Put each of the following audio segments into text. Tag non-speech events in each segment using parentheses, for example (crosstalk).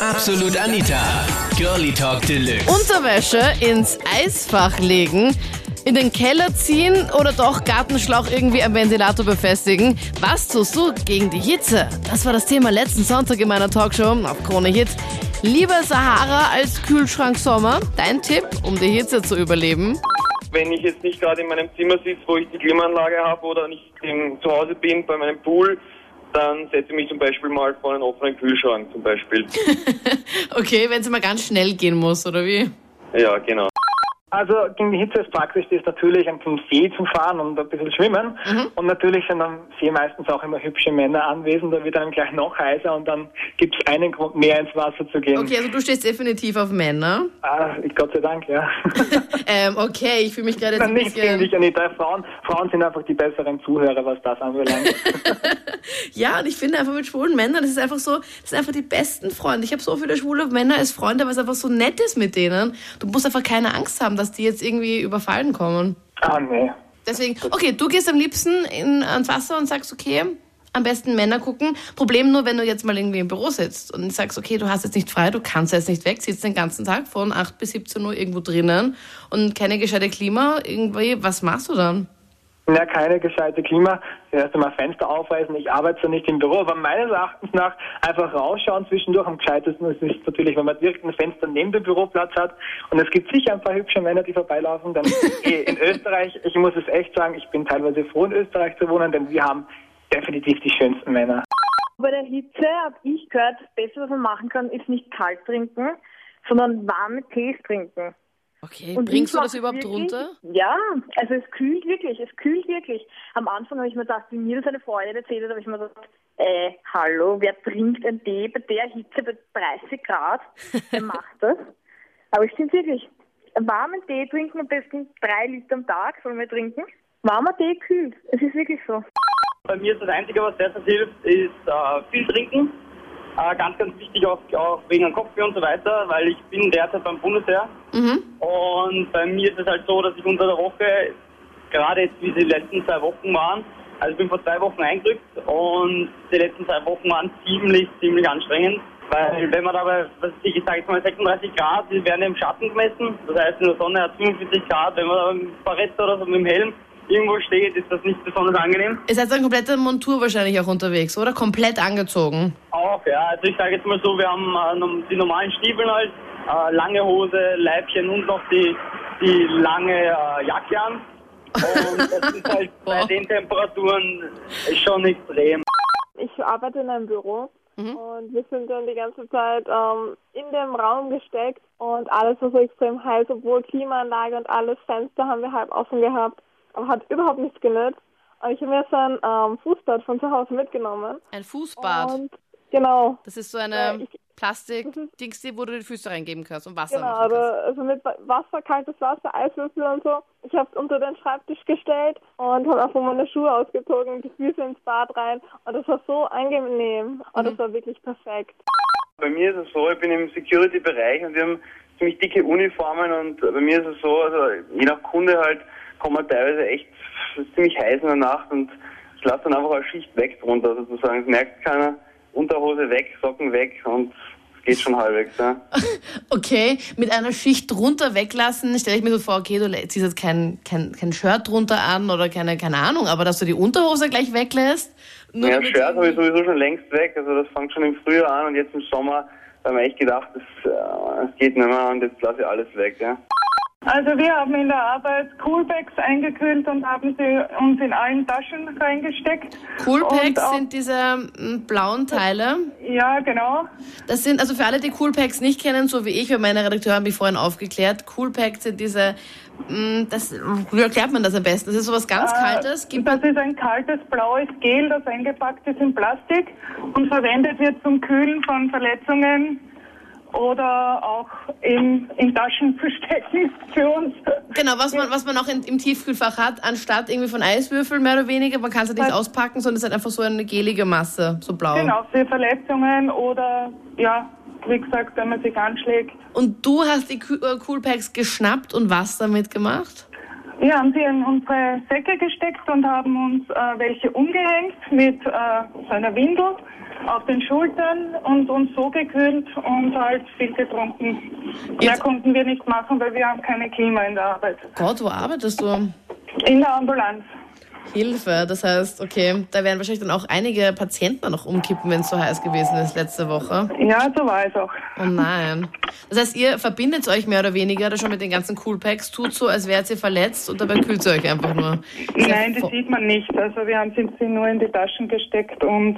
Absolut Anita. Girlie Talk Deluxe. Unterwäsche ins Eisfach legen, in den Keller ziehen oder doch Gartenschlauch irgendwie am Ventilator befestigen. Was tust du gegen die Hitze? Das war das Thema letzten Sonntag in meiner Talkshow auf Krone Hit. Lieber Sahara als Kühlschrank Sommer. Dein Tipp, um die Hitze zu überleben? wenn ich jetzt nicht gerade in meinem Zimmer sitze, wo ich die Klimaanlage habe oder nicht im, zu Hause bin bei meinem Pool, dann setze ich mich zum Beispiel mal vor einen offenen Kühlschrank zum Beispiel. (laughs) Okay, wenn es mal ganz schnell gehen muss, oder wie? ja, genau. Also gegen die Hitze ist praktisch das natürlich den See zu fahren und ein bisschen schwimmen. Und natürlich sind am See meistens auch immer hübsche Männer anwesend, da wird einem gleich noch heißer und dann gibt es einen Grund mehr ins Wasser zu gehen. Okay, also du stehst definitiv auf Männer. Ah, Gott sei Dank, ja. (laughs) Ähm, okay, ich fühle mich gerade jetzt ein nichts gegen dich, Anita. Frauen, Frauen sind einfach die besseren Zuhörer, was das anbelangt. (laughs) Ja, und ich finde einfach mit schwulen Männern, das ist einfach so, das sind einfach die besten Freunde. Ich habe so viele schwule Männer als Freunde, weil es einfach so nett ist mit denen. Du musst einfach keine Angst haben, dass die jetzt irgendwie überfallen kommen. ah, nee. Deswegen, okay, du gehst am liebsten in, ans Wasser und sagst, okay, am besten Männer gucken. Problem nur, wenn du jetzt mal irgendwie im Büro sitzt und sagst, okay, du hast jetzt nicht frei, du kannst jetzt nicht weg, sitzt den ganzen Tag von 8 bis 17 Uhr irgendwo drinnen und keine gescheite Klima, irgendwie, was machst du dann? Ja, keine gescheite Klima. Erst einmal Fenster aufreißen. Ich arbeite zwar nicht im Büro, aber meines Erachtens nach einfach rausschauen zwischendurch am gescheitesten. Ist natürlich, wenn man direkt ein Fenster neben dem Büroplatz hat und es gibt sicher ein paar hübsche Männer, die vorbeilaufen. Dann (laughs) eh, in Österreich, ich muss es echt sagen, ich bin teilweise froh in Österreich zu wohnen, denn wir haben definitiv die schönsten Männer. Bei der Hitze habe ich gehört, das Beste, was man machen kann, ist nicht kalt trinken, sondern warme Tees trinken. Okay, Und bringst ich du das überhaupt wirklich- runter? Ja, also es kühlt wirklich, es kühlt wirklich. Am Anfang habe ich mir gedacht, wie mir das eine Freundin erzählt hat, habe ich mir gedacht, äh, hallo, wer trinkt einen Tee bei der Hitze bei 30 Grad? (laughs) Wer macht das? Aber es stimmt wirklich. Warmen Tee trinken, am besten drei Liter am Tag sollen wir trinken. Warmer Tee kühlt. Es ist wirklich so. Bei mir ist das Einzige, was derzeit hilft, ist äh, viel trinken. Äh, ganz, ganz wichtig auch, auch wegen dem Kopfweh und so weiter, weil ich bin derzeit beim Bundesheer. Mhm. Und bei mir ist es halt so, dass ich unter der Woche, gerade jetzt wie die letzten zwei Wochen waren, also ich bin vor zwei Wochen eingerückt und die letzten zwei Wochen waren ziemlich, ziemlich anstrengend. Weil wenn man dabei, was ich, ich sage jetzt mal 36 Grad, die werden im Schatten gemessen. Das heißt, in der Sonne hat 45 Grad. Wenn man da mit dem Barrett oder so mit dem Helm irgendwo steht, ist das nicht besonders angenehm. Ihr seid dann komplett in Montur wahrscheinlich auch unterwegs, oder? Komplett angezogen. Auch, ja. Also ich sage jetzt mal so, wir haben äh, die normalen Stiefel halt, äh, lange Hose, Leibchen und noch die, die lange äh, Jacke an. Und das ist (laughs) halt bei den Temperaturen schon extrem. Ich arbeite in einem Büro und wir sind dann die ganze Zeit ähm, in dem Raum gesteckt und alles war so extrem heiß, obwohl Klimaanlage und alles Fenster haben wir halb offen gehabt, hat überhaupt nichts genützt. Und ich habe mir so ein ähm, Fußbad von zu Hause mitgenommen. Ein Fußbad. Und genau, Das ist so eine ich- Plastik-Dings, wo du die Füße reingeben kannst und Wasser genau, kannst. also, also mit Wa- Wasser, kaltes Wasser, Eiswürfel und so. Ich habe es unter den Schreibtisch gestellt und habe einfach meine Schuhe ausgezogen, die Füße ins Bad rein und das war so angenehm und das war wirklich perfekt. Bei mir ist es so, ich bin im Security-Bereich und wir haben ziemlich dicke Uniformen und bei mir ist es so, also je nach Kunde halt kommt man teilweise echt ziemlich heiß in der Nacht und es lässt dann einfach eine Schicht weg drunter sozusagen. Es merkt keiner, Unterhose weg, Socken weg und es geht schon halbwegs. Ja. (laughs) Okay, mit einer Schicht drunter weglassen, stelle ich mir so vor, okay, du ziehst jetzt kein, kein, kein Shirt drunter an oder keine, keine Ahnung, aber dass du die Unterhose gleich weglässt. nur Ja, Shirt habe ich sowieso schon längst weg, also das fängt schon im Frühjahr an und jetzt im Sommer haben wir echt gedacht, das, äh, das geht nicht mehr und jetzt lasse ich alles weg. Ja. Also wir haben in der Arbeit Coolbags eingekühlt und haben sie uns in allen Taschen reingesteckt. Coolpacks auch- sind diese mm, blauen Teile. Ja, genau. Das sind, also für alle, die Coolpacks nicht kennen, so wie ich, weil meine Redakteurin haben mich vorhin aufgeklärt, Coolpacks sind diese, mm, das, wie erklärt man das am besten? Das ist sowas ganz Kaltes. Gibt Das ist ein kaltes blaues Gel, das eingepackt ist in Plastik und verwendet wird zum Kühlen von Verletzungen oder auch in, in Taschen zu stecken für uns. Genau, was man, was man auch in, im Tiefkühlfach hat, anstatt irgendwie von Eiswürfeln mehr oder weniger. Man kann es halt nicht auspacken, sondern es ist halt einfach so eine gelige Masse, so blau. Genau, für Verletzungen oder, ja, wie gesagt, wenn man sich anschlägt. Und du hast die äh, Coolpacks geschnappt und was damit gemacht? Ja, haben sie in unsere Säcke gesteckt und haben uns äh, welche umgehängt mit äh, so einer Windel auf den Schultern und uns so gekühlt und halt viel getrunken. Mehr Jetzt- konnten wir nicht machen, weil wir haben keine Klima in der Arbeit. Gott, wo arbeitest du? In der Ambulanz. Hilfe. Das heißt, okay, da werden wahrscheinlich dann auch einige Patienten noch umkippen, wenn es so heiß gewesen ist letzte Woche. Ja, so war es auch. Oh nein. Das heißt, ihr verbindet euch mehr oder weniger da schon mit den ganzen Coolpacks, tut so, als wärt ihr verletzt und dabei kühlt ihr euch einfach nur. Ja Nein, das sieht man nicht. Also wir haben sie nur in die Taschen gesteckt und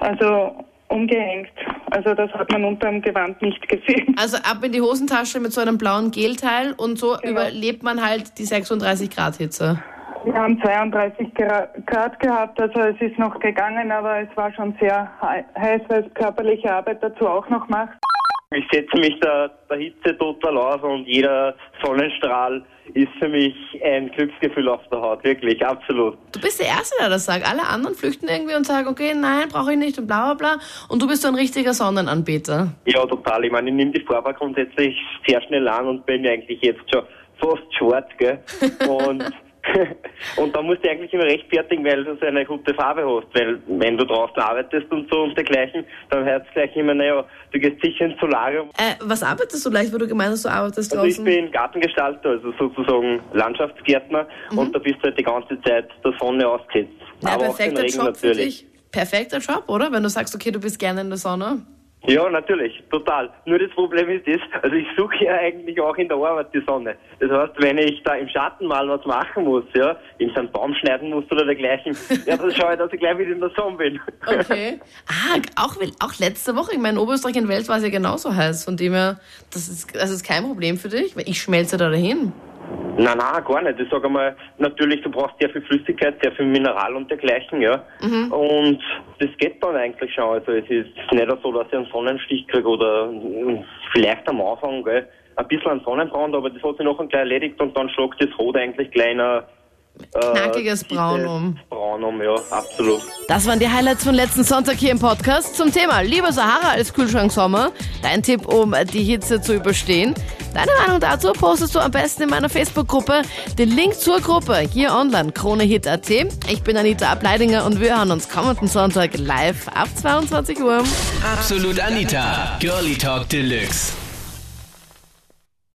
also umgehängt. Also das hat man unter dem Gewand nicht gesehen. Also ab in die Hosentasche mit so einem blauen Gelteil und so Genau. überlebt man halt die 36 Grad Hitze. Wir haben 32 Gra- Grad gehabt, also es ist noch gegangen, aber es war schon sehr hei- heiß, weil es körperliche Arbeit dazu auch noch macht. Ich setze mich der, der Hitze total aus und jeder Sonnenstrahl ist für mich ein Glücksgefühl auf der Haut, wirklich, absolut. Du bist der Erste, der das sagt. Alle anderen flüchten irgendwie und sagen, okay, nein, brauche ich nicht und bla bla bla. Und du bist so ein richtiger Sonnenanbeter. Ja, total. Ich meine, ich nehme die Farbe grundsätzlich sehr schnell an und bin eigentlich jetzt schon fast schwarz, gell? (laughs) Und, (laughs) und da musst du eigentlich immer rechtfertigen, weil du so eine gute Farbe hast. Weil wenn du draußen arbeitest und so und dergleichen, dann heißt es gleich immer, naja, du gehst sicher ins Solarium. Äh, was arbeitest du leicht, weil du gemeint hast, du arbeitest Also ich draußen? bin Gartengestalter, also sozusagen Landschaftsgärtner und da bist du halt die ganze Zeit der Sonne ausgesetzt. Mhm. ja, Aber auch perfekter Regen Job für natürlich. dich. Perfekter Job, oder? Wenn du sagst, okay, du bist gerne in der Sonne. Ja, natürlich, total. Nur das Problem ist das, also ich suche ja eigentlich auch in der Arbeit die Sonne. Das heißt, wenn ich da im Schatten mal was machen muss, ja, in so einen Baum schneiden muss oder dergleichen, (laughs) ja, dann schaue ich, dass ich gleich wieder in der Sonne bin. Okay. ah, (laughs) auch, auch letzte Woche. Ich meine, in Oberösterreich in Welt war es ja genauso heiß. Von dem her, das ist, das ist kein Problem für dich, weil ich schmelze da dahin. Nein, nein, gar nicht. Ich sage einmal, natürlich, du brauchst sehr viel Flüssigkeit, sehr viel Mineral und dergleichen, ja. Und das geht dann eigentlich schon. Also es ist nicht so, dass ich einen Sonnenstich kriege oder vielleicht am Anfang, gell, ein bisschen einen Sonnenbrand, aber das hat sich nachher gleich erledigt und dann schlagt das Rot eigentlich kleiner Knackiges Braun um. Braun um, ja, absolut. Das waren die Highlights von letzten Sonntag hier im Podcast zum Thema Lieber Sahara als Kühlschrank Sommer. Dein Tipp, um die Hitze zu überstehen. Deine Meinung dazu postest du am besten in meiner Facebook-Gruppe. Den Link zur Gruppe hier online, KroneHit.at. Ich bin Anita Ableidinger und wir hören uns kommenden Sonntag live ab 22 Uhr. Absolut Anita, Girlie Talk Deluxe.